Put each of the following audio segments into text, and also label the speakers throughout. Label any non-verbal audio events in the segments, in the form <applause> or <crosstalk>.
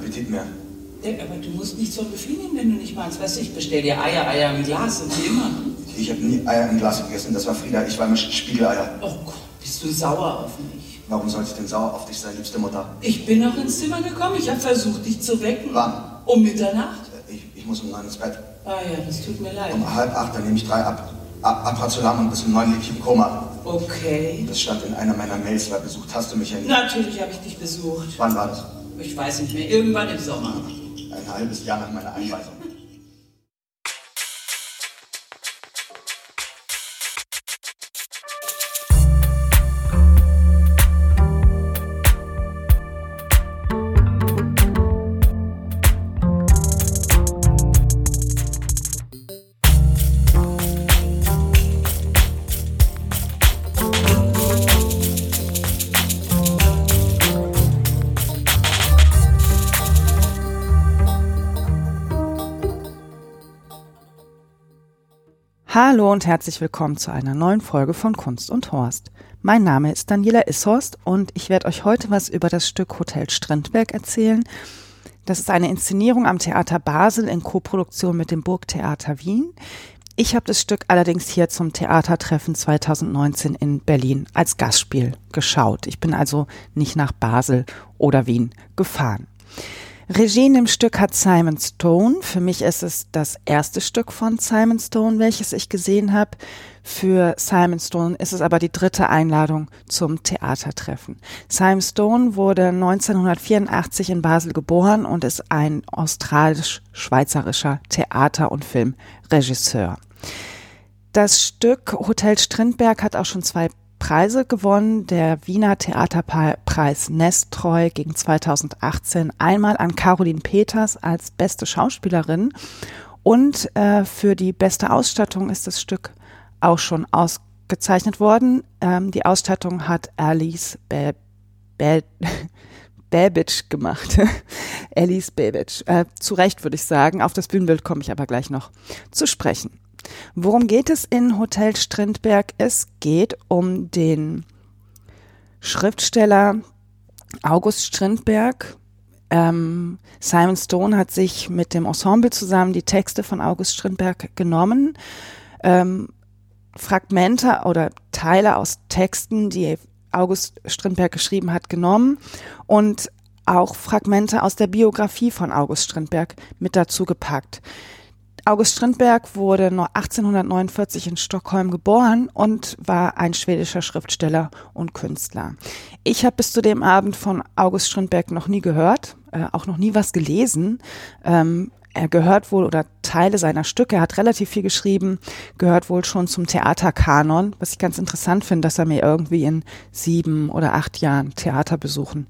Speaker 1: Appetit mehr.
Speaker 2: Ja, aber du musst nicht so befehlen, wenn du nicht meinst. Weißt du, ich bestell dir Eier, Eier im Glas und wie immer.
Speaker 1: Ich habe nie Eier im Glas gegessen. Das war Frieda. Ich war immer Spiegeleier.
Speaker 2: Oh Gott, bist du sauer auf mich?
Speaker 1: Warum sollte ich denn sauer auf dich sein, liebste Mutter?
Speaker 2: Ich bin noch ins Zimmer gekommen. Ich habe versucht, dich zu wecken.
Speaker 1: Wann?
Speaker 2: Um Mitternacht.
Speaker 1: Ich, ich muss um neun ins Bett.
Speaker 2: Ah ja, das tut mir leid.
Speaker 1: Um halb acht, dann nehme ich drei ab. Aprazolam und bis um neun liege ich im Koma.
Speaker 2: Okay.
Speaker 1: Das stand in einer meiner Mails, weil besucht hast du mich ja nie.
Speaker 2: Natürlich habe ich dich besucht.
Speaker 1: Wann war das?
Speaker 2: Ich weiß nicht mehr. Irgendwann im Sommer.
Speaker 1: Ein halbes Jahr nach meiner Einweisung.
Speaker 3: Hallo und herzlich willkommen zu einer neuen Folge von Kunst und Horst. Mein Name ist Daniela Ishorst und ich werde euch heute was über das Stück Hotel Strindberg erzählen. Das ist eine Inszenierung am Theater Basel in Koproduktion mit dem Burgtheater Wien. Ich habe das Stück allerdings hier zum Theatertreffen 2019 in Berlin als Gastspiel geschaut. Ich bin also nicht nach Basel oder Wien gefahren. Regie dem Stück hat Simon Stone. Für mich ist es das erste Stück von Simon Stone, welches ich gesehen habe. Für Simon Stone ist es aber die dritte Einladung zum Theatertreffen. Simon Stone wurde 1984 in Basel geboren und ist ein australisch-schweizerischer Theater- und Filmregisseur. Das Stück Hotel Strindberg hat auch schon zwei Preise gewonnen. Der Wiener Theaterpreis Nestreu gegen 2018 einmal an Caroline Peters als beste Schauspielerin und äh, für die beste Ausstattung ist das Stück auch schon ausgezeichnet worden. Ähm, die Ausstattung hat Alice Bab Bab <laughs> Babbage gemacht. <laughs> Alice Babbage. Äh, zu Recht würde ich sagen. Auf das Bühnenbild komme ich aber gleich noch zu sprechen. Worum geht es in Hotel Strindberg? Es geht um den Schriftsteller August Strindberg. Ähm, Simon Stone hat sich mit dem Ensemble zusammen die Texte von August Strindberg genommen. Ähm, Fragmente oder Teile aus Texten, die August Strindberg geschrieben hat, genommen und auch Fragmente aus der Biografie von August Strindberg mit dazu gepackt. August Strindberg wurde 1849 in Stockholm geboren und war ein schwedischer Schriftsteller und Künstler. Ich habe bis zu dem Abend von August Strindberg noch nie gehört, äh, auch noch nie was gelesen. Ähm, er gehört wohl oder Teile seiner Stücke, er hat relativ viel geschrieben, gehört wohl schon zum Theaterkanon, was ich ganz interessant finde, dass er mir irgendwie in sieben oder acht Jahren Theater besuchen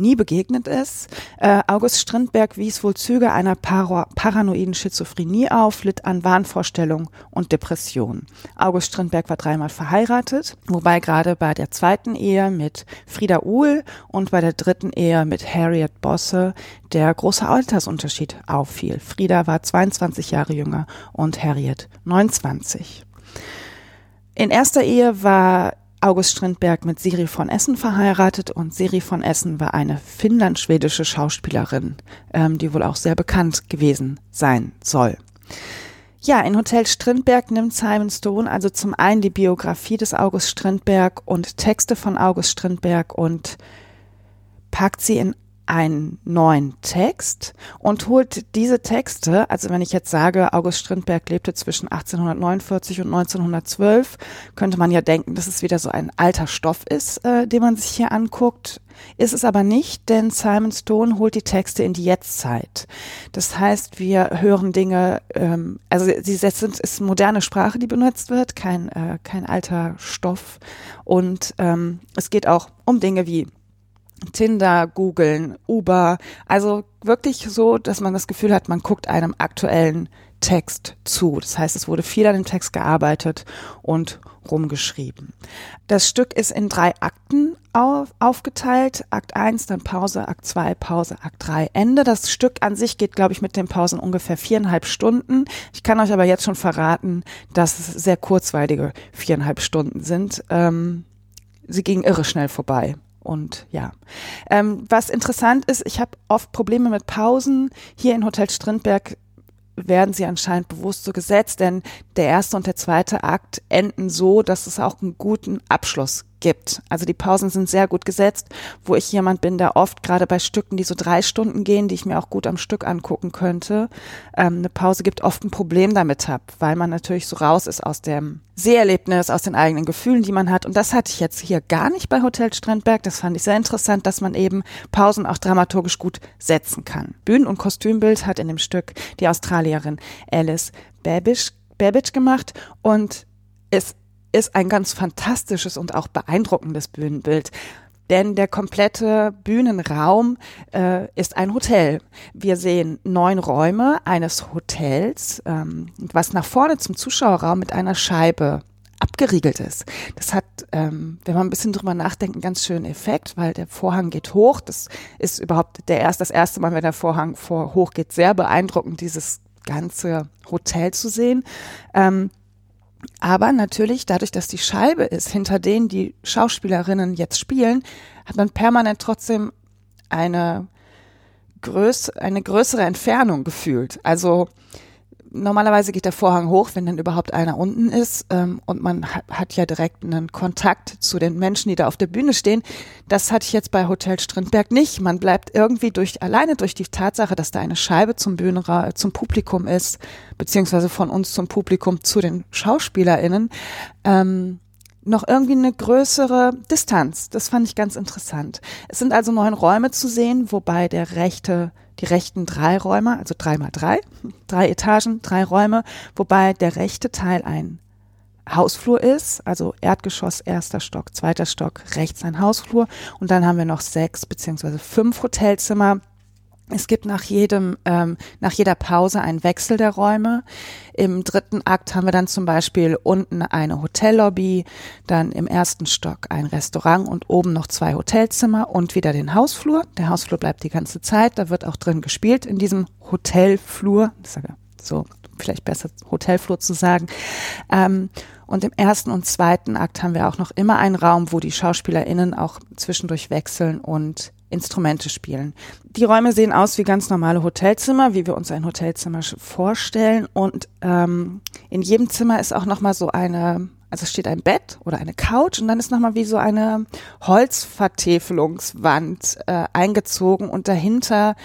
Speaker 3: nie begegnet ist. Äh, August Strindberg wies wohl Züge einer para paranoiden Schizophrenie auf, litt an Wahnvorstellungen und Depressionen. August Strindberg war dreimal verheiratet, wobei gerade bei der zweiten Ehe mit Frieda Uhl und bei der dritten Ehe mit Harriet Bosse der große Altersunterschied auffiel. Frieda war 22 Jahre jünger und Harriet 29. In erster Ehe war August Strindberg mit Siri von Essen verheiratet und Siri von Essen war eine finnland-schwedische Schauspielerin, ähm, die wohl auch sehr bekannt gewesen sein soll. Ja, in Hotel Strindberg nimmt Simon Stone also zum einen die Biografie des August Strindberg und Texte von August Strindberg und packt sie in einen neuen Text und holt diese Texte, also wenn ich jetzt sage, August Strindberg lebte zwischen 1849 und 1912, könnte man ja denken, dass es wieder so ein alter Stoff ist, äh, den man sich hier anguckt. Ist es aber nicht, denn Simon Stone holt die Texte in die Jetztzeit. Das heißt, wir hören Dinge, ähm, also sie sind, ist moderne Sprache, die benutzt wird, kein, äh, kein alter Stoff. Und ähm, es geht auch um Dinge wie Tinder, googeln, Uber. Also wirklich so, dass man das Gefühl hat, man guckt einem aktuellen Text zu. Das heißt, es wurde viel an dem Text gearbeitet und rumgeschrieben. Das Stück ist in drei Akten auf, aufgeteilt. Akt 1, dann Pause, Akt 2, Pause, Akt 3, Ende. Das Stück an sich geht, glaube ich, mit den Pausen ungefähr viereinhalb Stunden. Ich kann euch aber jetzt schon verraten, dass es sehr kurzweilige viereinhalb Stunden sind. Ähm, sie ging irre schnell vorbei. Und ja. Ähm, was interessant ist, ich habe oft Probleme mit Pausen. Hier in Hotel Strindberg werden sie anscheinend bewusst so gesetzt, denn der erste und der zweite Akt enden so, dass es auch einen guten Abschluss gibt. Also die Pausen sind sehr gut gesetzt, wo ich jemand bin, der oft gerade bei Stücken, die so drei Stunden gehen, die ich mir auch gut am Stück angucken könnte, ähm, eine Pause gibt, oft ein Problem damit habe, weil man natürlich so raus ist aus dem Seherlebnis, aus den eigenen Gefühlen, die man hat. Und das hatte ich jetzt hier gar nicht bei Hotel Strandberg. Das fand ich sehr interessant, dass man eben Pausen auch dramaturgisch gut setzen kann. Bühnen- und Kostümbild hat in dem Stück die Australierin Alice Babish, Babbage gemacht und es ist ein ganz fantastisches und auch beeindruckendes Bühnenbild. Denn der komplette Bühnenraum äh, ist ein Hotel. Wir sehen neun Räume eines Hotels, ähm, was nach vorne zum Zuschauerraum mit einer Scheibe abgeriegelt ist. Das hat, ähm, wenn man ein bisschen drüber nachdenkt, einen ganz schönen Effekt, weil der Vorhang geht hoch. Das ist überhaupt der erst, das erste Mal, wenn der Vorhang vor hoch geht, sehr beeindruckend, dieses ganze Hotel zu sehen. Ähm, aber natürlich, dadurch, dass die Scheibe ist, hinter denen die Schauspielerinnen jetzt spielen, hat man permanent trotzdem eine, größ eine größere Entfernung gefühlt. Also normalerweise geht der Vorhang hoch, wenn dann überhaupt einer unten ist ähm, und man ha hat ja direkt einen Kontakt zu den Menschen, die da auf der Bühne stehen. Das hatte ich jetzt bei Hotel Strindberg nicht. Man bleibt irgendwie durch alleine durch die Tatsache, dass da eine Scheibe zum Bühnenra zum Publikum ist, beziehungsweise von uns zum Publikum zu den SchauspielerInnen. Ähm, noch irgendwie eine größere Distanz. Das fand ich ganz interessant. Es sind also neun Räume zu sehen, wobei der rechte die rechten drei Räume, also drei mal drei, drei Etagen, drei Räume, wobei der rechte Teil ein Hausflur ist, also Erdgeschoss, erster Stock, zweiter Stock, rechts ein Hausflur. Und dann haben wir noch sechs beziehungsweise fünf Hotelzimmer es gibt nach jedem, ähm, nach jeder Pause einen Wechsel der Räume. Im dritten Akt haben wir dann zum Beispiel unten eine Hotellobby, dann im ersten Stock ein Restaurant und oben noch zwei Hotelzimmer und wieder den Hausflur. Der Hausflur bleibt die ganze Zeit. Da wird auch drin gespielt in diesem Hotelflur. So vielleicht besser Hotelflur zu sagen. Ähm, und im ersten und zweiten Akt haben wir auch noch immer einen Raum, wo die SchauspielerInnen auch zwischendurch wechseln und Instrumente spielen. Die Räume sehen aus wie ganz normale Hotelzimmer, wie wir uns ein Hotelzimmer vorstellen. Und ähm, in jedem Zimmer ist auch nochmal so eine, also steht ein Bett oder eine Couch und dann ist nochmal wie so eine Holzvertäfelungswand äh, eingezogen und dahinter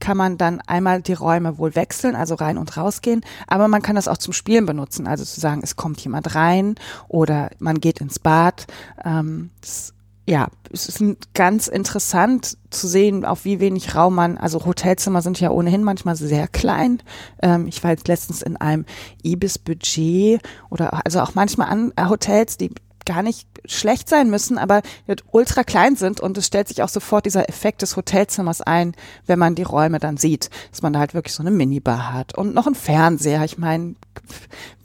Speaker 3: kann man dann einmal die Räume wohl wechseln, also rein und rausgehen, aber man kann das auch zum Spielen benutzen, also zu sagen, es kommt jemand rein oder man geht ins Bad. Ähm, das ja, es ist ganz interessant zu sehen, auf wie wenig Raum man, also Hotelzimmer sind ja ohnehin manchmal sehr klein. Ähm, ich war jetzt letztens in einem Ibis-Budget oder also auch manchmal an äh, Hotels, die gar nicht schlecht sein müssen, aber ultra klein sind und es stellt sich auch sofort dieser Effekt des Hotelzimmers ein, wenn man die Räume dann sieht, dass man da halt wirklich so eine Minibar hat und noch einen Fernseher. Ich meine,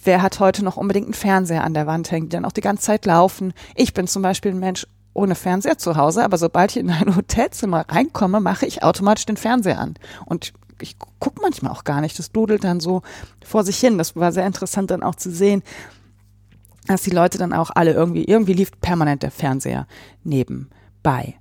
Speaker 3: wer hat heute noch unbedingt einen Fernseher an der Wand hängen, die dann auch die ganze Zeit laufen? Ich bin zum Beispiel ein Mensch, ohne Fernseher zu Hause, aber sobald ich in ein <laughs> Hotelzimmer reinkomme, mache ich automatisch den Fernseher an. Und ich gucke manchmal auch gar nicht. Das dudelt dann so vor sich hin. Das war sehr interessant dann auch zu sehen, dass die Leute dann auch alle irgendwie, irgendwie lief permanent der Fernseher nebenbei.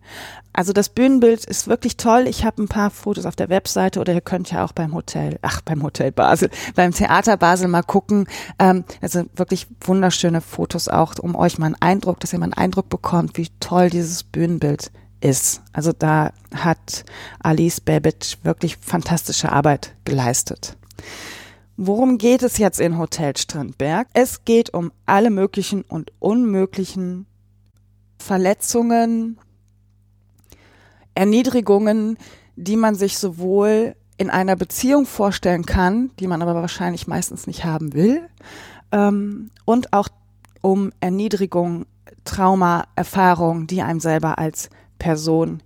Speaker 3: Also das Bühnenbild ist wirklich toll. Ich habe ein paar Fotos auf der Webseite oder ihr könnt ja auch beim Hotel, ach beim Hotel Basel, beim Theater Basel mal gucken. Ähm, also wirklich wunderschöne Fotos auch, um euch mal einen Eindruck, dass ihr mal einen Eindruck bekommt, wie toll dieses Bühnenbild ist. Also da hat Alice Babbage wirklich fantastische Arbeit geleistet. Worum geht es jetzt in Hotel Strandberg? Es geht um alle möglichen und unmöglichen Verletzungen, Erniedrigungen, die man sich sowohl in einer Beziehung vorstellen kann, die man aber wahrscheinlich meistens nicht haben will, ähm, und auch um Erniedrigung, Trauma, Erfahrungen, die einem selber als Person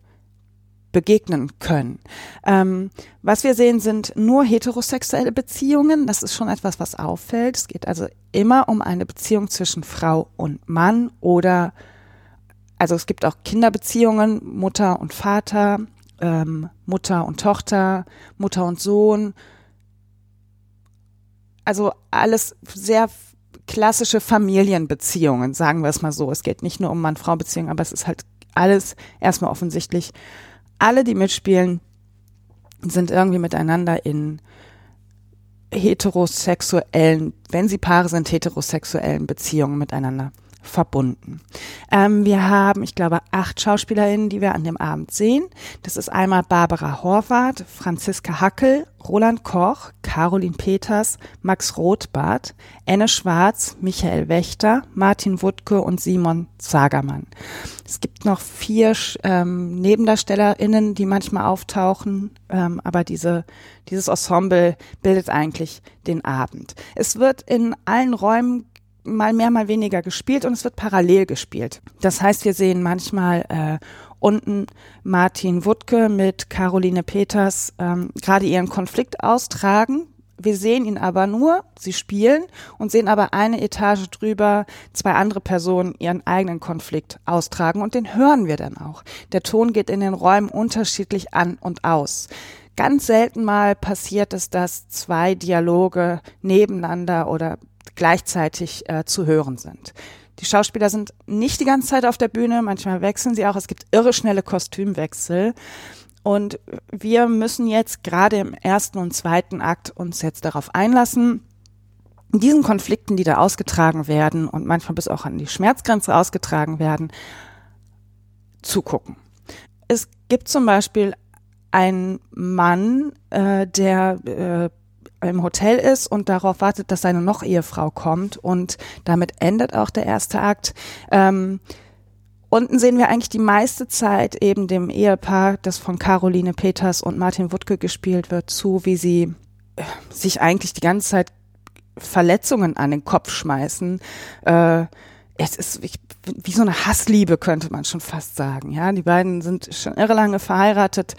Speaker 3: begegnen können. Ähm, was wir sehen, sind nur heterosexuelle Beziehungen. Das ist schon etwas, was auffällt. Es geht also immer um eine Beziehung zwischen Frau und Mann oder also es gibt auch Kinderbeziehungen, Mutter und Vater, ähm, Mutter und Tochter, Mutter und Sohn. Also alles sehr klassische Familienbeziehungen, sagen wir es mal so. Es geht nicht nur um Mann-Frau-Beziehungen, aber es ist halt alles erstmal offensichtlich. Alle, die mitspielen, sind irgendwie miteinander in heterosexuellen, wenn sie Paare sind, heterosexuellen Beziehungen miteinander verbunden. Ähm, wir haben, ich glaube, acht Schauspielerinnen, die wir an dem Abend sehen. Das ist einmal Barbara Horvath, Franziska Hackel, Roland Koch, Caroline Peters, Max Rothbart, Enne Schwarz, Michael Wächter, Martin Wuttke und Simon Zagermann. Es gibt noch vier ähm, NebendarstellerInnen, die manchmal auftauchen, ähm, aber diese, dieses Ensemble bildet eigentlich den Abend. Es wird in allen Räumen mal mehr, mal weniger gespielt und es wird parallel gespielt. Das heißt, wir sehen manchmal äh, unten Martin Wuttke mit Caroline Peters ähm, gerade ihren Konflikt austragen. Wir sehen ihn aber nur, sie spielen und sehen aber eine Etage drüber zwei andere Personen ihren eigenen Konflikt austragen und den hören wir dann auch. Der Ton geht in den Räumen unterschiedlich an und aus. Ganz selten mal passiert es, dass zwei Dialoge nebeneinander oder gleichzeitig äh, zu hören sind. Die Schauspieler sind nicht die ganze Zeit auf der Bühne, manchmal wechseln sie auch. Es gibt irre schnelle Kostümwechsel. Und wir müssen jetzt gerade im ersten und zweiten Akt uns jetzt darauf einlassen, diesen Konflikten, die da ausgetragen werden und manchmal bis auch an die Schmerzgrenze ausgetragen werden, zugucken. Es gibt zum Beispiel einen Mann, äh, der äh, im Hotel ist und darauf wartet, dass seine Noch-Ehefrau kommt. Und damit endet auch der erste Akt. Ähm, unten sehen wir eigentlich die meiste Zeit eben dem Ehepaar, das von Caroline Peters und Martin Wuttke gespielt wird, zu, wie sie äh, sich eigentlich die ganze Zeit Verletzungen an den Kopf schmeißen. Äh, es ist wie, wie so eine Hassliebe, könnte man schon fast sagen. Ja, die beiden sind schon irre lange verheiratet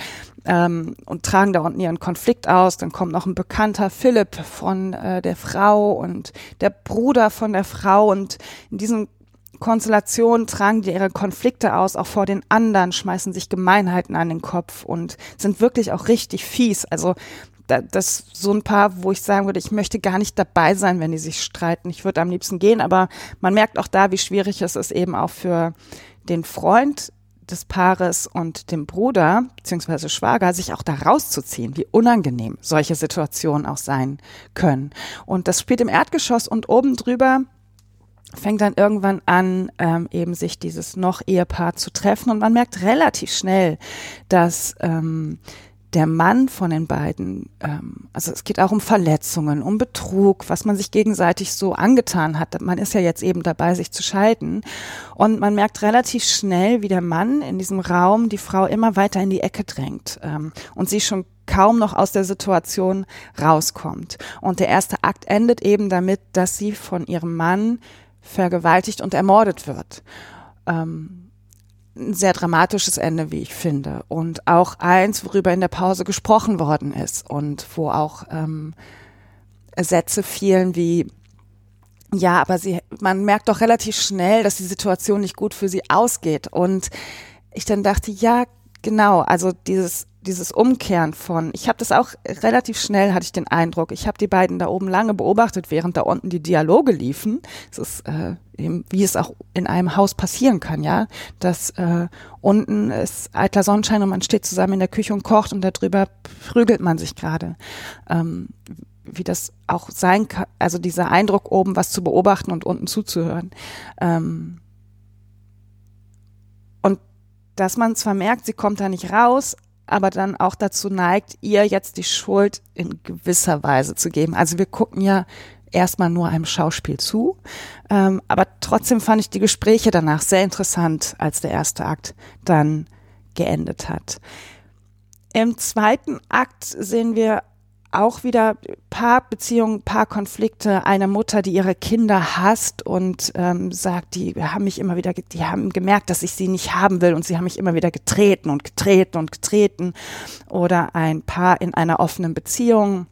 Speaker 3: ähm, und tragen da unten ihren Konflikt aus. Dann kommt noch ein bekannter Philipp von äh, der Frau und der Bruder von der Frau und in diesen Konstellationen tragen die ihre Konflikte aus, auch vor den anderen, schmeißen sich Gemeinheiten an den Kopf und sind wirklich auch richtig fies. Also das so ein paar, wo ich sagen würde, ich möchte gar nicht dabei sein, wenn die sich streiten. Ich würde am liebsten gehen, aber man merkt auch da, wie schwierig es ist, eben auch für den Freund des Paares und dem Bruder beziehungsweise Schwager sich auch da rauszuziehen, wie unangenehm solche Situationen auch sein können. Und das spielt im Erdgeschoss und oben drüber fängt dann irgendwann an, ähm, eben sich dieses noch Ehepaar zu treffen und man merkt relativ schnell, dass ähm, der Mann von den beiden, ähm, also es geht auch um Verletzungen, um Betrug, was man sich gegenseitig so angetan hat. Man ist ja jetzt eben dabei, sich zu scheiden. Und man merkt relativ schnell, wie der Mann in diesem Raum die Frau immer weiter in die Ecke drängt ähm, und sie schon kaum noch aus der Situation rauskommt. Und der erste Akt endet eben damit, dass sie von ihrem Mann vergewaltigt und ermordet wird. Ähm, ein sehr dramatisches Ende, wie ich finde. Und auch eins, worüber in der Pause gesprochen worden ist und wo auch ähm, Sätze fielen wie, ja, aber sie, man merkt doch relativ schnell, dass die Situation nicht gut für sie ausgeht. Und ich dann dachte, ja, genau, also dieses dieses Umkehren von, ich habe das auch relativ schnell, hatte ich den Eindruck, ich habe die beiden da oben lange beobachtet, während da unten die Dialoge liefen. Es ist äh, eben, wie es auch in einem Haus passieren kann, ja, dass äh, unten ist eitler Sonnenschein und man steht zusammen in der Küche und kocht und darüber prügelt man sich gerade. Ähm, wie das auch sein kann, also dieser Eindruck oben was zu beobachten und unten zuzuhören. Ähm, und dass man zwar merkt, sie kommt da nicht raus, aber dann auch dazu neigt, ihr jetzt die Schuld in gewisser Weise zu geben. Also wir gucken ja erstmal nur einem Schauspiel zu, ähm, aber trotzdem fand ich die Gespräche danach sehr interessant, als der erste Akt dann geendet hat. Im zweiten Akt sehen wir auch wieder Paarbeziehungen, Paarkonflikte, eine Mutter, die ihre Kinder hasst und ähm, sagt, die haben mich immer wieder, die haben gemerkt, dass ich sie nicht haben will und sie haben mich immer wieder getreten und getreten und getreten. Oder ein Paar in einer offenen Beziehung,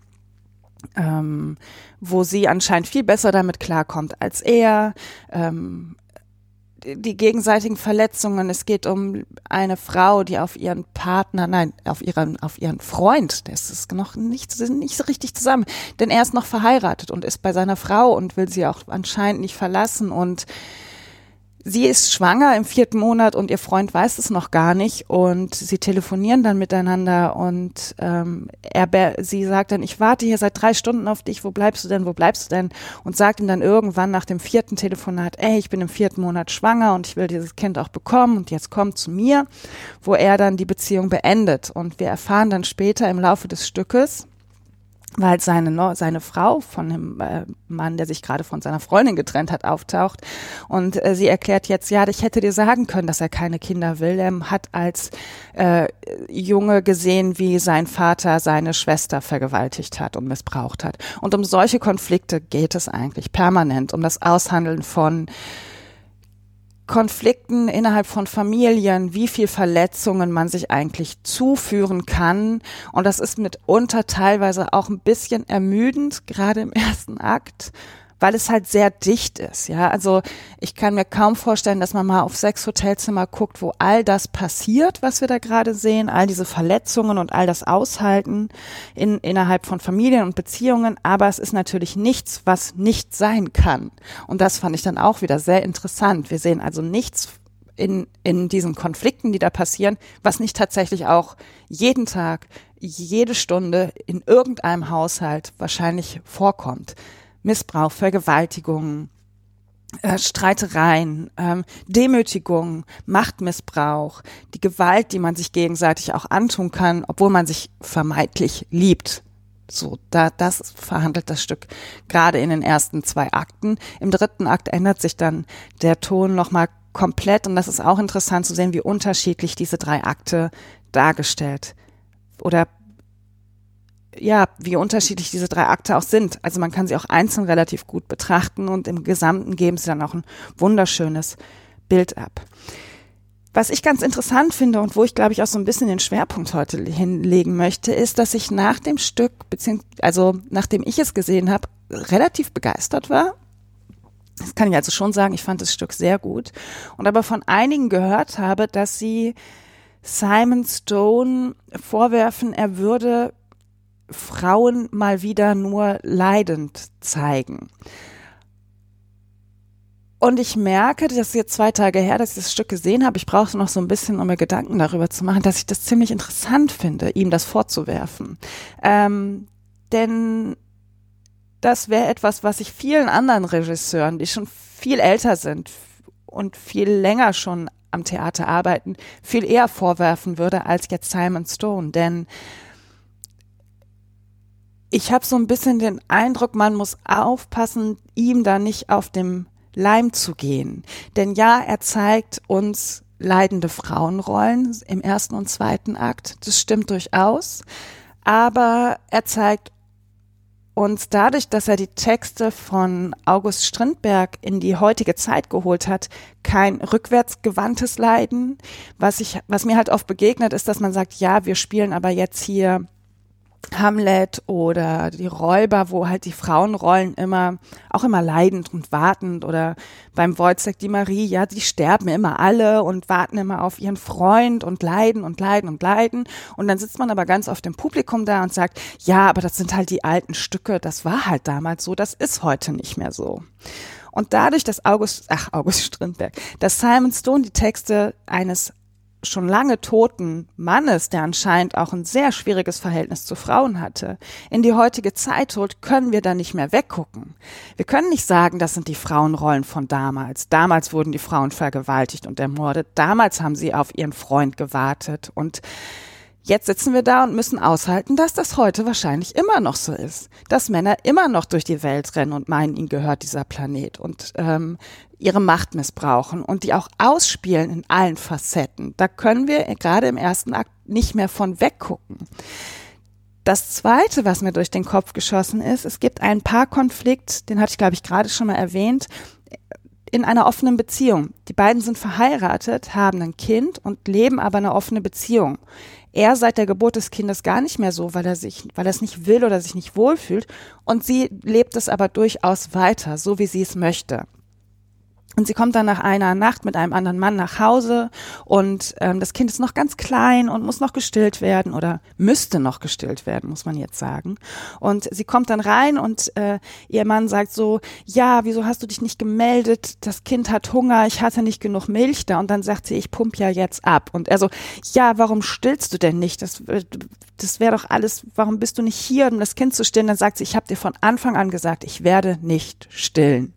Speaker 3: ähm, wo sie anscheinend viel besser damit klarkommt als er. Ähm, die gegenseitigen Verletzungen. Es geht um eine Frau, die auf ihren Partner, nein, auf ihren, auf ihren Freund, das ist noch nicht, nicht so richtig zusammen, denn er ist noch verheiratet und ist bei seiner Frau und will sie auch anscheinend nicht verlassen und sie ist schwanger im vierten Monat und ihr Freund weiß es noch gar nicht und sie telefonieren dann miteinander und ähm, er, sie sagt dann, ich warte hier seit drei Stunden auf dich, wo bleibst du denn, wo bleibst du denn? Und sagt ihm dann irgendwann nach dem vierten Telefonat, ey, ich bin im vierten Monat schwanger und ich will dieses Kind auch bekommen und jetzt komm zu mir, wo er dann die Beziehung beendet. Und wir erfahren dann später im Laufe des Stückes, weil seine, seine Frau von dem äh, Mann, der sich gerade von seiner Freundin getrennt hat, auftaucht. Und äh, sie erklärt jetzt, ja, ich hätte dir sagen können, dass er keine Kinder will. Er hat als äh, Junge gesehen, wie sein Vater seine Schwester vergewaltigt hat und missbraucht hat. Und um solche Konflikte geht es eigentlich permanent, um das Aushandeln von Konflikten innerhalb von Familien, wie viel Verletzungen man sich eigentlich zuführen kann. Und das ist mitunter teilweise auch ein bisschen ermüdend, gerade im ersten Akt weil es halt sehr dicht ist. Ja, also ich kann mir kaum vorstellen, dass man mal auf sechs Hotelzimmer guckt, wo all das passiert, was wir da gerade sehen, all diese Verletzungen und all das Aushalten in, innerhalb von Familien und Beziehungen. Aber es ist natürlich nichts, was nicht sein kann. Und das fand ich dann auch wieder sehr interessant. Wir sehen also nichts in, in diesen Konflikten, die da passieren, was nicht tatsächlich auch jeden Tag, jede Stunde in irgendeinem Haushalt wahrscheinlich vorkommt. Missbrauch, Vergewaltigung, äh, Streitereien, ähm, Demütigung, Machtmissbrauch, die Gewalt, die man sich gegenseitig auch antun kann, obwohl man sich vermeintlich liebt. So, da, das verhandelt das Stück gerade in den ersten zwei Akten. Im dritten Akt ändert sich dann der Ton nochmal komplett und das ist auch interessant zu sehen, wie unterschiedlich diese drei Akte dargestellt oder ja, wie unterschiedlich diese drei Akte auch sind. Also man kann sie auch einzeln relativ gut betrachten und im Gesamten geben sie dann auch ein wunderschönes Bild ab. Was ich ganz interessant finde und wo ich glaube ich auch so ein bisschen den Schwerpunkt heute hinlegen möchte, ist, dass ich nach dem Stück, also nachdem ich es gesehen habe, relativ begeistert war. Das kann ich also schon sagen, ich fand das Stück sehr gut. Und aber von einigen gehört habe, dass sie Simon Stone vorwerfen, er würde Frauen mal wieder nur leidend zeigen. Und ich merke, das ist jetzt zwei Tage her, dass ich das Stück gesehen habe. Ich brauchte noch so ein bisschen, um mir Gedanken darüber zu machen, dass ich das ziemlich interessant finde, ihm das vorzuwerfen. Ähm, denn das wäre etwas, was ich vielen anderen Regisseuren, die schon viel älter sind und viel länger schon am Theater arbeiten, viel eher vorwerfen würde als jetzt Simon Stone. Denn ich habe so ein bisschen den Eindruck, man muss aufpassen, ihm da nicht auf dem Leim zu gehen. Denn ja, er zeigt uns leidende Frauenrollen im ersten und zweiten Akt. Das stimmt durchaus. Aber er zeigt uns dadurch, dass er die Texte von August Strindberg in die heutige Zeit geholt hat, kein rückwärtsgewandtes Leiden. Was ich, was mir halt oft begegnet, ist, dass man sagt, ja, wir spielen aber jetzt hier Hamlet oder die Räuber, wo halt die Frauenrollen immer, auch immer leidend und wartend oder beim Wojciech die Marie, ja, die sterben immer alle und warten immer auf ihren Freund und leiden und leiden und leiden. Und dann sitzt man aber ganz oft im Publikum da und sagt, ja, aber das sind halt die alten Stücke, das war halt damals so, das ist heute nicht mehr so. Und dadurch, dass August, ach, August Strindberg, dass Simon Stone die Texte eines schon lange toten Mannes, der anscheinend auch ein sehr schwieriges Verhältnis zu Frauen hatte, in die heutige Zeit holt, können wir da nicht mehr weggucken. Wir können nicht sagen, das sind die Frauenrollen von damals. Damals wurden die Frauen vergewaltigt und ermordet. Damals haben sie auf ihren Freund gewartet und Jetzt sitzen wir da und müssen aushalten, dass das heute wahrscheinlich immer noch so ist. Dass Männer immer noch durch die Welt rennen und meinen, ihnen gehört dieser Planet und ähm, ihre Macht missbrauchen und die auch ausspielen in allen Facetten. Da können wir gerade im ersten Akt nicht mehr von weggucken. Das zweite, was mir durch den Kopf geschossen ist, es gibt einen Paarkonflikt, den hatte ich, glaube ich, gerade schon mal erwähnt, in einer offenen Beziehung. Die beiden sind verheiratet, haben ein Kind und leben aber eine offene Beziehung er seit der Geburt des Kindes gar nicht mehr so, weil er sich, weil er es nicht will oder sich nicht wohlfühlt. Und sie lebt es aber durchaus weiter, so wie sie es möchte. Und sie kommt dann nach einer Nacht mit einem anderen Mann nach Hause und ähm, das Kind ist noch ganz klein und muss noch gestillt werden oder müsste noch gestillt werden, muss man jetzt sagen. Und sie kommt dann rein und äh, ihr Mann sagt so, ja, wieso hast du dich nicht gemeldet? Das Kind hat Hunger, ich hatte nicht genug Milch da. Und dann sagt sie, ich pump ja jetzt ab. Und er so, ja, warum stillst du denn nicht? Das, das wäre doch alles, warum bist du nicht hier, um das Kind zu stillen? Dann sagt sie, ich habe dir von Anfang an gesagt, ich werde nicht stillen.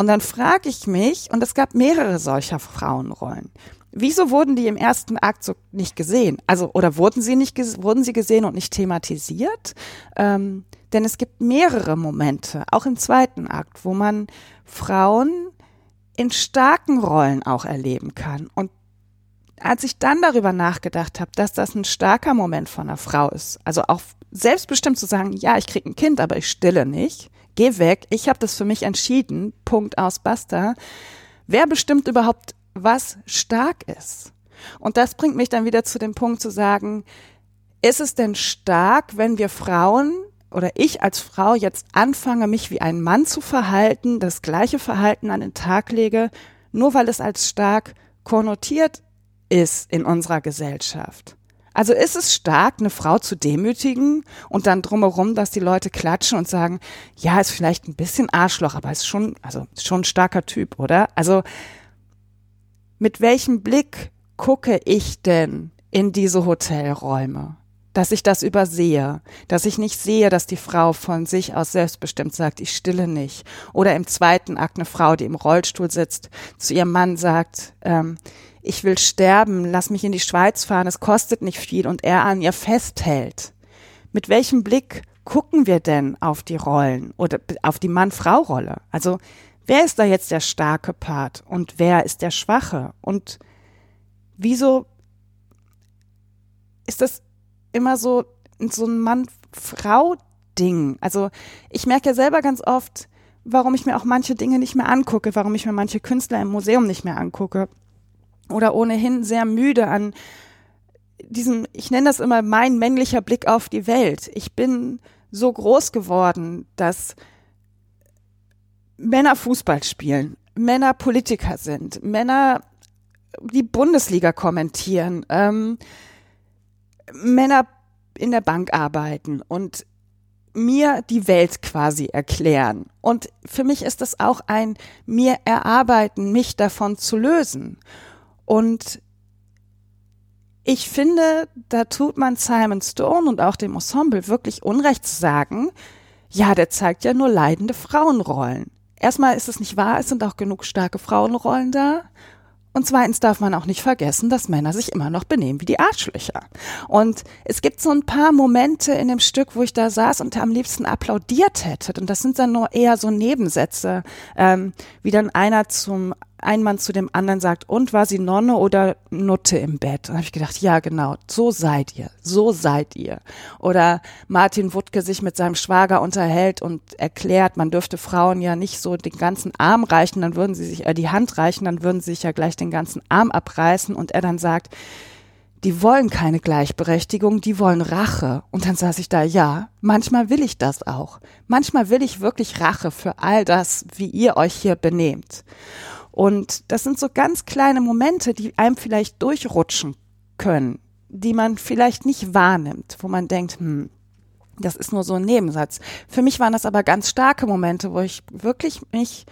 Speaker 3: Und dann frage ich mich, und es gab mehrere solcher Frauenrollen. Wieso wurden die im ersten Akt so nicht gesehen? Also, oder wurden sie nicht, wurden sie gesehen und nicht thematisiert? Ähm, denn es gibt mehrere Momente, auch im zweiten Akt, wo man Frauen in starken Rollen auch erleben kann. Und als ich dann darüber nachgedacht habe, dass das ein starker Moment von einer Frau ist, also auch selbstbestimmt zu sagen, ja, ich kriege ein Kind, aber ich stille nicht, geh weg, ich habe das für mich entschieden, Punkt aus, basta. Wer bestimmt überhaupt, was stark ist? Und das bringt mich dann wieder zu dem Punkt zu sagen, ist es denn stark, wenn wir Frauen oder ich als Frau jetzt anfange, mich wie ein Mann zu verhalten, das gleiche Verhalten an den Tag lege, nur weil es als stark konnotiert ist in unserer Gesellschaft? Also ist es stark, eine Frau zu demütigen und dann drumherum, dass die Leute klatschen und sagen, ja, ist vielleicht ein bisschen Arschloch, aber ist schon, also ist schon ein starker Typ, oder? Also mit welchem Blick gucke ich denn in diese Hotelräume? Dass ich das übersehe, dass ich nicht sehe, dass die Frau von sich aus selbstbestimmt sagt, ich stille nicht. Oder im zweiten Akt eine Frau, die im Rollstuhl sitzt, zu ihrem Mann sagt, ähm, ich will sterben, lass mich in die Schweiz fahren, es kostet nicht viel und er an ihr festhält. Mit welchem Blick gucken wir denn auf die Rollen oder auf die Mann-Frau-Rolle? Also wer ist da jetzt der starke Part und wer ist der schwache? Und wieso ist das immer so, so ein Mann-Frau-Ding? Also ich merke ja selber ganz oft, warum ich mir auch manche Dinge nicht mehr angucke, warum ich mir manche Künstler im Museum nicht mehr angucke oder ohnehin sehr müde an diesem, ich nenne das immer mein männlicher Blick auf die Welt. Ich bin so groß geworden, dass Männer Fußball spielen, Männer Politiker sind, Männer die Bundesliga kommentieren, ähm, Männer in der Bank arbeiten und mir die Welt quasi erklären. Und für mich ist es auch ein mir erarbeiten, mich davon zu lösen. Und ich finde, da tut man Simon Stone und auch dem Ensemble wirklich Unrecht zu sagen, ja, der zeigt ja nur leidende Frauenrollen. Erstmal ist es nicht wahr, es sind auch genug starke Frauenrollen da. Und zweitens darf man auch nicht vergessen, dass Männer sich immer noch benehmen wie die Arschlöcher. Und es gibt so ein paar Momente in dem Stück, wo ich da saß und am liebsten applaudiert hätte. Und das sind dann nur eher so Nebensätze, ähm, wie dann einer zum ein Mann zu dem anderen sagt, und war sie Nonne oder Nutte im Bett? Und habe ich gedacht, ja genau, so seid ihr, so seid ihr. Oder Martin Wuttke sich mit seinem Schwager unterhält und erklärt, man dürfte Frauen ja nicht so den ganzen Arm reichen, dann würden sie sich äh, die Hand reichen, dann würden sie sich ja gleich den ganzen Arm abreißen und er dann sagt, die wollen keine Gleichberechtigung, die wollen Rache. Und dann saß ich da, ja, manchmal will ich das auch. Manchmal will ich wirklich Rache für all das, wie ihr euch hier benehmt. Und das sind so ganz kleine Momente, die einem vielleicht durchrutschen können, die man vielleicht nicht wahrnimmt, wo man denkt, hm, das ist nur so ein Nebensatz. Für mich waren das aber ganz starke Momente, wo ich wirklich mich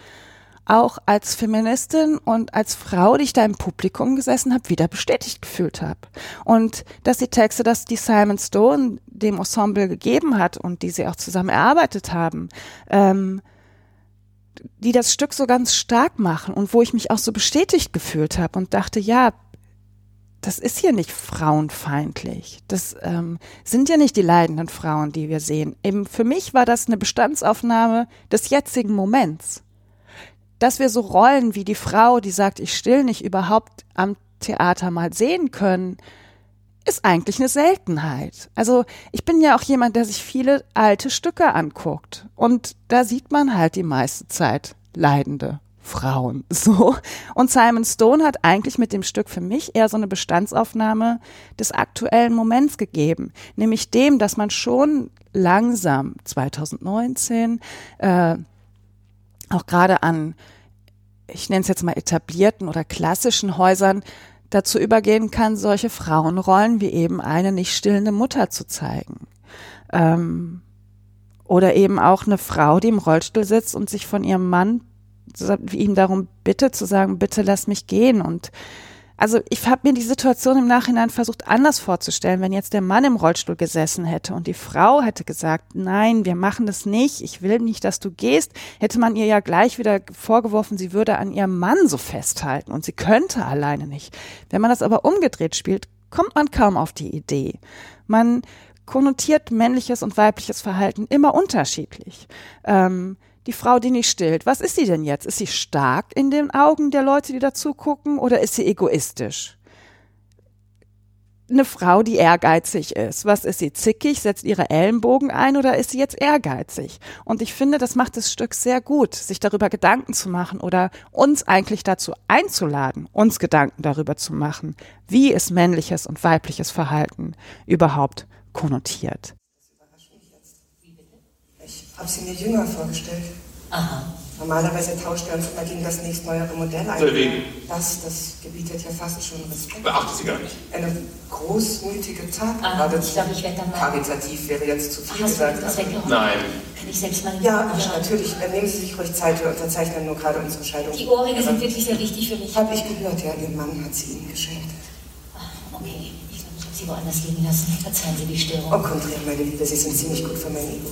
Speaker 3: auch als Feministin und als Frau, die ich da im Publikum gesessen habe, wieder bestätigt gefühlt habe. Und dass die Texte, dass die Simon Stone dem Ensemble gegeben hat und die sie auch zusammen erarbeitet haben, ähm, die das Stück so ganz stark machen und wo ich mich auch so bestätigt gefühlt habe und dachte, ja, das ist hier nicht frauenfeindlich. Das ähm, sind ja nicht die leidenden Frauen, die wir sehen. Eben für mich war das eine Bestandsaufnahme des jetzigen Moments. Dass wir so Rollen wie die Frau, die sagt, ich still nicht, überhaupt am Theater mal sehen können, ist eigentlich eine Seltenheit. Also ich bin ja auch jemand, der sich viele alte Stücke anguckt. Und da sieht man halt die meiste Zeit leidende Frauen. <laughs> So. Und Simon Stone hat eigentlich mit dem Stück für mich eher so eine Bestandsaufnahme des aktuellen Moments gegeben. Nämlich dem, dass man schon langsam 2019 äh, auch gerade an ich nenne es jetzt mal etablierten oder klassischen Häusern dazu übergehen kann, solche Frauenrollen wie eben eine nicht stillende Mutter zu zeigen. Ähm, oder eben auch eine Frau, die im Rollstuhl sitzt und sich von ihrem Mann ihm darum bittet zu sagen, bitte lass mich gehen und also ich habe mir die Situation im Nachhinein versucht anders vorzustellen, wenn jetzt der Mann im Rollstuhl gesessen hätte und die Frau hätte gesagt, nein, wir machen das nicht, ich will nicht, dass du gehst, hätte man ihr ja gleich wieder vorgeworfen, sie würde an ihrem Mann so festhalten und sie könnte alleine nicht. Wenn man das aber umgedreht spielt, kommt man kaum auf die Idee. Man konnotiert männliches und weibliches Verhalten immer unterschiedlich. Ähm, die Frau, die nicht stillt, was ist sie denn jetzt? Ist sie stark in den Augen der Leute, die dazu gucken, oder ist sie egoistisch? Eine Frau, die ehrgeizig ist. Was ist sie? Zickig, setzt ihre Ellenbogen ein oder ist sie jetzt ehrgeizig? Und ich finde, das macht das Stück sehr gut, sich darüber Gedanken zu machen oder uns eigentlich dazu einzuladen, uns Gedanken darüber zu machen, wie ist männliches und weibliches Verhalten überhaupt konnotiert
Speaker 4: habe sie mir jünger vorgestellt.
Speaker 5: Aha.
Speaker 4: Normalerweise tauscht er uns immer gegen das nächstneuere Modell ein.
Speaker 6: Für wen?
Speaker 4: Das, das gebietet ja fast schon Respekt.
Speaker 6: Beachte sie gar nicht.
Speaker 4: Eine großmütige Tat.
Speaker 5: Ah, ich glaube, ich werde dann mal-
Speaker 4: Karitativ wäre jetzt zu viel
Speaker 5: Hast du
Speaker 4: gesagt.
Speaker 5: das?
Speaker 6: Nein.
Speaker 5: Kann ich selbst mal
Speaker 4: Ja,
Speaker 5: Ohren
Speaker 4: ja, natürlich. Äh, Nehmen Sie sich ruhig Zeit. Wir unterzeichnen nur gerade unsere Scheidung.
Speaker 5: Die Ohrringe sind wirklich sehr wichtig für mich.
Speaker 4: Habe ich gehört, ja. Ihr Mann hat sie Ihnen geschenkt.
Speaker 5: Ah, Okay, ich glaube, ich habe sie woanders liegen lassen. Verzeihen Sie die Störung.
Speaker 4: Oh, konträr, meine Liebe. Sie sind ziemlich gut für mein Ego.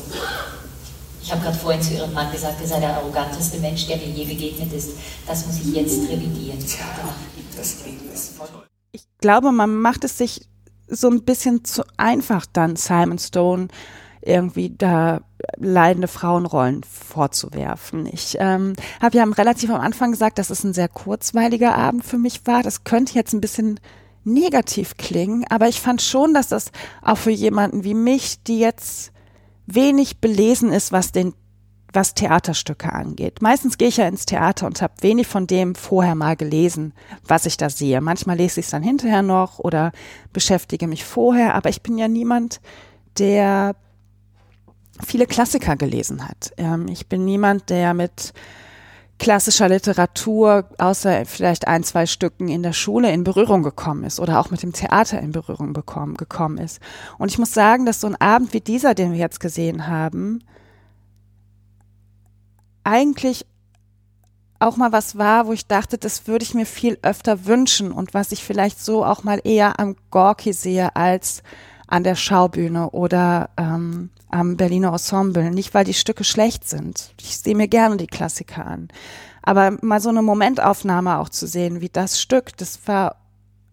Speaker 5: Ich habe gerade vorhin zu Ihrem Mann gesagt, er sei der arroganteste Mensch, der mir je begegnet ist. Das muss ich jetzt revidieren.
Speaker 4: Tja, das ist
Speaker 3: ich glaube, man macht es sich so ein bisschen zu einfach, dann Simon Stone irgendwie da leidende Frauenrollen vorzuwerfen. Ich ähm, habe ja relativ am Anfang gesagt, dass es ein sehr kurzweiliger Abend für mich war. Das könnte jetzt ein bisschen negativ klingen, aber ich fand schon, dass das auch für jemanden wie mich, die jetzt wenig belesen ist, was den was Theaterstücke angeht. Meistens gehe ich ja ins Theater und habe wenig von dem vorher mal gelesen, was ich da sehe. Manchmal lese ich es dann hinterher noch oder beschäftige mich vorher, aber ich bin ja niemand, der viele Klassiker gelesen hat. Ähm, ich bin niemand, der mit klassischer Literatur, außer vielleicht ein, zwei Stücken in der Schule in Berührung gekommen ist oder auch mit dem Theater in Berührung bekommen, gekommen ist. Und ich muss sagen, dass so ein Abend wie dieser, den wir jetzt gesehen haben, eigentlich auch mal was war, wo ich dachte, das würde ich mir viel öfter wünschen und was ich vielleicht so auch mal eher am Gorki sehe als an der Schaubühne oder ähm, am Berliner Ensemble. Nicht, weil die Stücke schlecht sind. Ich sehe mir gerne die Klassiker an. Aber mal so eine Momentaufnahme auch zu sehen, wie das Stück, das war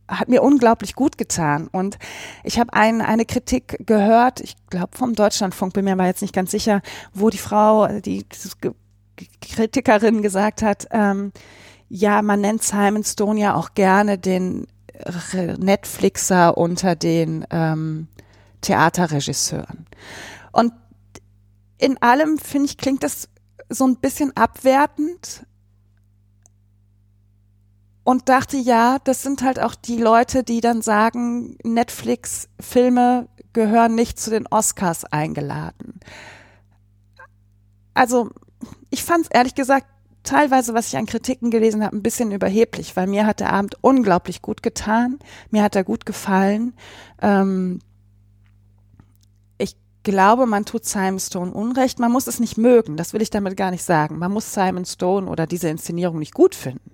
Speaker 3: hat mir unglaublich gut getan. Und ich habe ein, eine Kritik gehört, ich glaube vom Deutschlandfunk, bin mir aber jetzt nicht ganz sicher, wo die Frau, die, die Kritikerin gesagt hat, ähm, ja, man nennt Simon Stone ja auch gerne den Netflixer unter den ähm, Theaterregisseuren. Und in allem, finde ich, klingt das so ein bisschen abwertend und dachte, ja, das sind halt auch die Leute, die dann sagen, Netflix-Filme gehören nicht zu den Oscars eingeladen. Also, ich fand es ehrlich gesagt teilweise, was ich an Kritiken gelesen habe, ein bisschen überheblich, weil mir hat der Abend unglaublich gut getan. Mir hat er gut gefallen. Ähm, glaube, man tut Simon Stone Unrecht. Man muss es nicht mögen. Das will ich damit gar nicht sagen. Man muss Simon Stone oder diese Inszenierung nicht gut finden.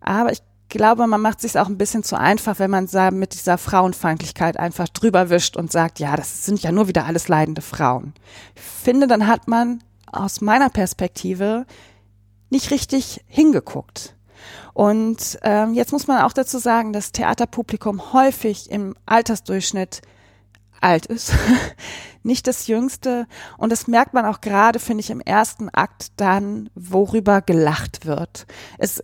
Speaker 3: Aber ich glaube, man macht sich auch ein bisschen zu einfach, wenn man mit dieser Frauenfeindlichkeit einfach drüber wischt und sagt, ja, das sind ja nur wieder alles leidende Frauen. Ich finde, dann hat man aus meiner Perspektive nicht richtig hingeguckt. Und ähm, jetzt muss man auch dazu sagen, dass Theaterpublikum häufig im Altersdurchschnitt alt ist, <laughs> nicht das Jüngste. Und das merkt man auch gerade, finde ich, im ersten Akt dann, worüber gelacht wird. Es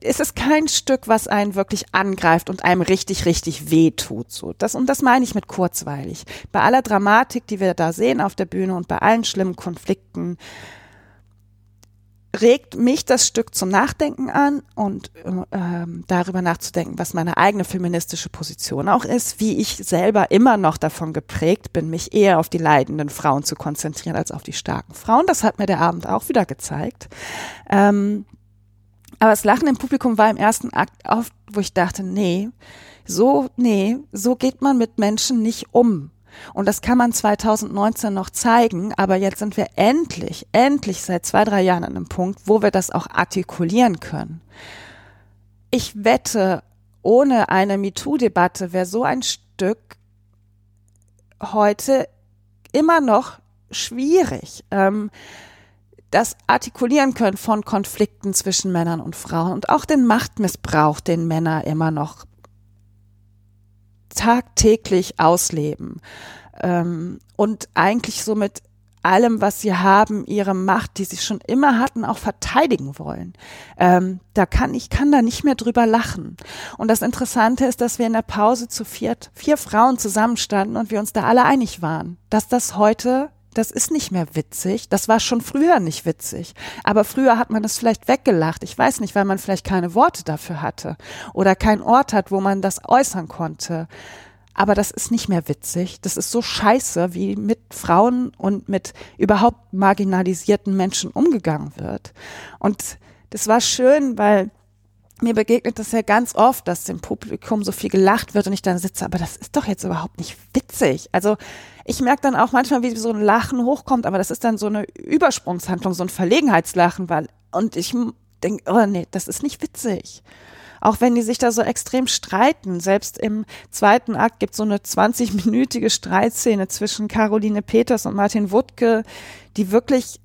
Speaker 3: es ist kein Stück, was einen wirklich angreift und einem richtig, richtig weh tut. So. Das, und das meine ich mit kurzweilig. Bei aller Dramatik, die wir da sehen auf der Bühne und bei allen schlimmen Konflikten, regt mich das Stück zum Nachdenken an und ähm, darüber nachzudenken, was meine eigene feministische Position auch ist, wie ich selber immer noch davon geprägt bin, mich eher auf die leidenden Frauen zu konzentrieren als auf die starken Frauen. Das hat mir der Abend auch wieder gezeigt. Ähm, Aber das Lachen im Publikum war im ersten Akt oft, wo ich dachte, nee, so, nee, so geht man mit Menschen nicht um. Und das kann man 2019 noch zeigen, aber jetzt sind wir endlich, endlich seit zwei, drei Jahren an einem Punkt, wo wir das auch artikulieren können. Ich wette, ohne eine MeToo-Debatte wäre so ein Stück heute immer noch schwierig. Ähm, das Artikulieren können von Konflikten zwischen Männern und Frauen und auch den Machtmissbrauch, den Männer immer noch tagtäglich ausleben ähm, und eigentlich so mit allem, was sie haben, ihre Macht, die sie schon immer hatten, auch verteidigen wollen. Ähm, da kann ich kann da nicht mehr drüber lachen. Und das Interessante ist, dass wir in der Pause zu viert vier Frauen zusammenstanden und wir uns da alle einig waren, dass das heute das ist nicht mehr witzig. Das war schon früher nicht witzig. Aber früher hat man es vielleicht weggelacht. Ich weiß nicht, weil man vielleicht keine Worte dafür hatte oder keinen Ort hat, wo man das äußern konnte. Aber das ist nicht mehr witzig. Das ist so scheiße, wie mit Frauen und mit überhaupt marginalisierten Menschen umgegangen wird. Und das war schön, weil mir begegnet das ja ganz oft, dass im Publikum so viel gelacht wird und ich dann sitze, aber das ist doch jetzt überhaupt nicht witzig. Also ich merke dann auch manchmal, wie so ein Lachen hochkommt, aber das ist dann so eine Übersprungshandlung, so ein Verlegenheitslachen, weil, und ich denke, oh nee, das ist nicht witzig. Auch wenn die sich da so extrem streiten. Selbst im zweiten Akt gibt es so eine 20-minütige Streitszene zwischen Caroline Peters und Martin Wuttke, die wirklich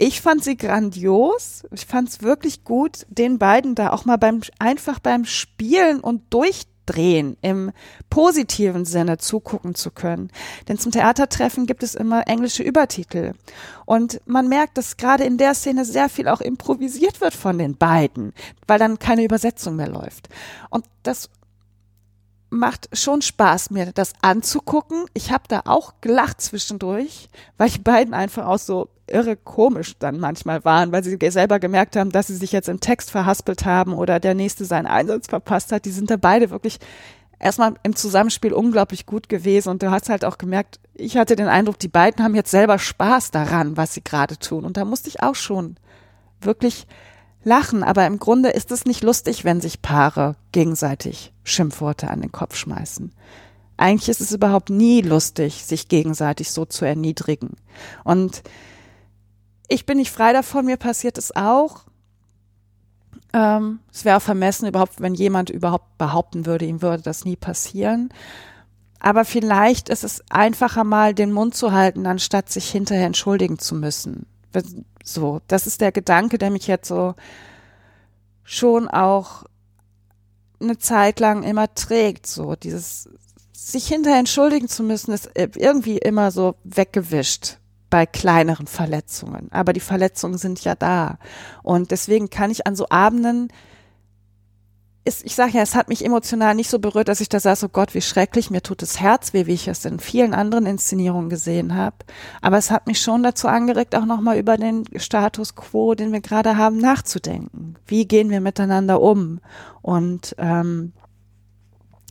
Speaker 3: ich fand sie grandios. Ich fand es wirklich gut, den beiden da auch mal beim einfach beim Spielen und Durchdrehen im positiven Sinne zugucken zu können. Denn zum Theatertreffen gibt es immer englische Übertitel. Und man merkt, dass gerade in der Szene sehr viel auch improvisiert wird von den beiden, weil dann keine Übersetzung mehr läuft. Und das macht schon Spaß, mir das anzugucken. Ich habe da auch gelacht zwischendurch, weil die beiden einfach auch so irre komisch dann manchmal waren, weil sie selber gemerkt haben, dass sie sich jetzt im Text verhaspelt haben oder der nächste seinen Einsatz verpasst hat. Die sind da beide wirklich erstmal im Zusammenspiel unglaublich gut gewesen und du hast halt auch gemerkt, ich hatte den Eindruck, die beiden haben jetzt selber Spaß daran, was sie gerade tun und da musste ich auch schon wirklich lachen, aber im Grunde ist es nicht lustig, wenn sich Paare gegenseitig Schimpfworte an den Kopf schmeißen. Eigentlich ist es überhaupt nie lustig, sich gegenseitig so zu erniedrigen. Und ich bin nicht frei davon, mir passiert es auch. Ähm, es wäre vermessen überhaupt, wenn jemand überhaupt behaupten würde, ihm würde das nie passieren. Aber vielleicht ist es einfacher mal den Mund zu halten, anstatt sich hinterher entschuldigen zu müssen. So, das ist der Gedanke, der mich jetzt so schon auch eine Zeit lang immer trägt. So, dieses sich hinterher entschuldigen zu müssen, ist irgendwie immer so weggewischt bei kleineren Verletzungen. Aber die Verletzungen sind ja da. Und deswegen kann ich an so Abenden ist, ich sage ja, es hat mich emotional nicht so berührt, dass ich da saß, oh Gott, wie schrecklich, mir tut das Herz weh, wie ich es in vielen anderen Inszenierungen gesehen habe. Aber es hat mich schon dazu angeregt, auch nochmal über den Status quo, den wir gerade haben, nachzudenken. Wie gehen wir miteinander um? Und ähm,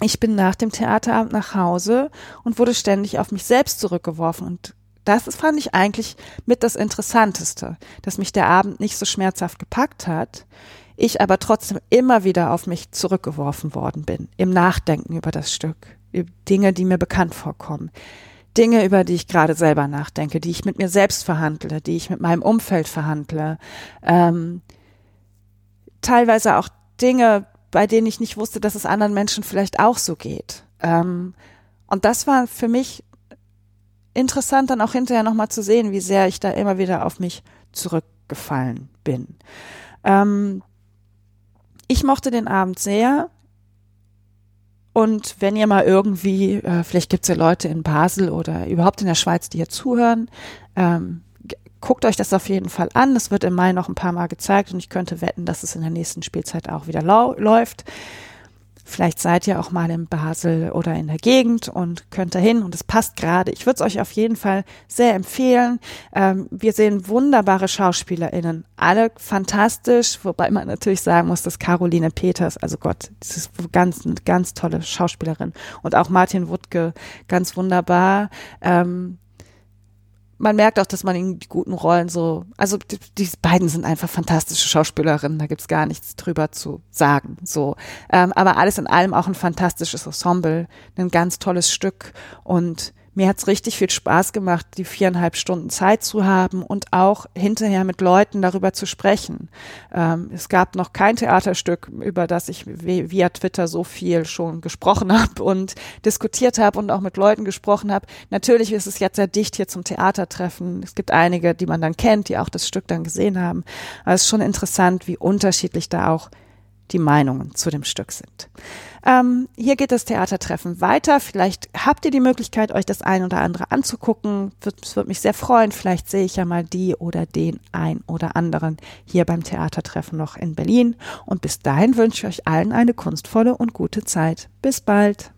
Speaker 3: ich bin nach dem Theaterabend nach Hause und wurde ständig auf mich selbst zurückgeworfen und das fand ich eigentlich mit das Interessanteste, dass mich der Abend nicht so schmerzhaft gepackt hat, ich aber trotzdem immer wieder auf mich zurückgeworfen worden bin, im Nachdenken über das Stück, über Dinge, die mir bekannt vorkommen, Dinge, über die ich gerade selber nachdenke, die ich mit mir selbst verhandle, die ich mit meinem Umfeld verhandle, ähm, teilweise auch Dinge, bei denen ich nicht wusste, dass es anderen Menschen vielleicht auch so geht. Ähm, und das war für mich interessant, dann auch hinterher nochmal zu sehen, wie sehr ich da immer wieder auf mich zurückgefallen bin. Ähm, ich mochte den Abend sehr. Und wenn ihr mal irgendwie, äh, vielleicht gibt es ja Leute in Basel oder überhaupt in der Schweiz, die hier zuhören, ähm, guckt euch das auf jeden Fall an. Es wird im Mai noch ein paar Mal gezeigt und ich könnte wetten, dass es in der nächsten Spielzeit auch wieder läuft. Vielleicht seid ihr auch mal in Basel oder in der Gegend und könnt dahin und es passt gerade. Ich würde es euch auf jeden Fall sehr empfehlen. Ähm, wir sehen wunderbare SchauspielerInnen, alle fantastisch, wobei man natürlich sagen muss, dass Caroline Peters, also Gott, das ist ganz, ganz tolle Schauspielerin und auch Martin Wuttke, ganz wunderbar. Ähm, man merkt auch, dass man in die guten Rollen so, also die, die beiden sind einfach fantastische Schauspielerinnen, da gibt's gar nichts drüber zu sagen. So, ähm, aber alles in allem auch ein fantastisches Ensemble, ein ganz tolles Stück und mir hat's richtig viel Spaß gemacht, die viereinhalb Stunden Zeit zu haben und auch hinterher mit Leuten darüber zu sprechen. Ähm, es gab noch kein Theaterstück, über das ich via Twitter so viel schon gesprochen <laughs> habe und diskutiert habe und auch mit Leuten gesprochen habe. Natürlich ist es jetzt sehr dicht hier zum Theatertreffen. Es gibt einige, die man dann kennt, die auch das Stück dann gesehen haben. Aber es ist schon interessant, wie unterschiedlich da auch die Meinungen zu dem Stück sind. Ähm, hier geht das Theatertreffen weiter. Vielleicht habt ihr die Möglichkeit, euch das ein oder andere anzugucken. Es würde mich sehr freuen. Vielleicht sehe ich ja mal die oder den ein oder anderen hier beim Theatertreffen noch in Berlin. Und bis dahin wünsche ich euch allen eine kunstvolle und gute Zeit. Bis bald.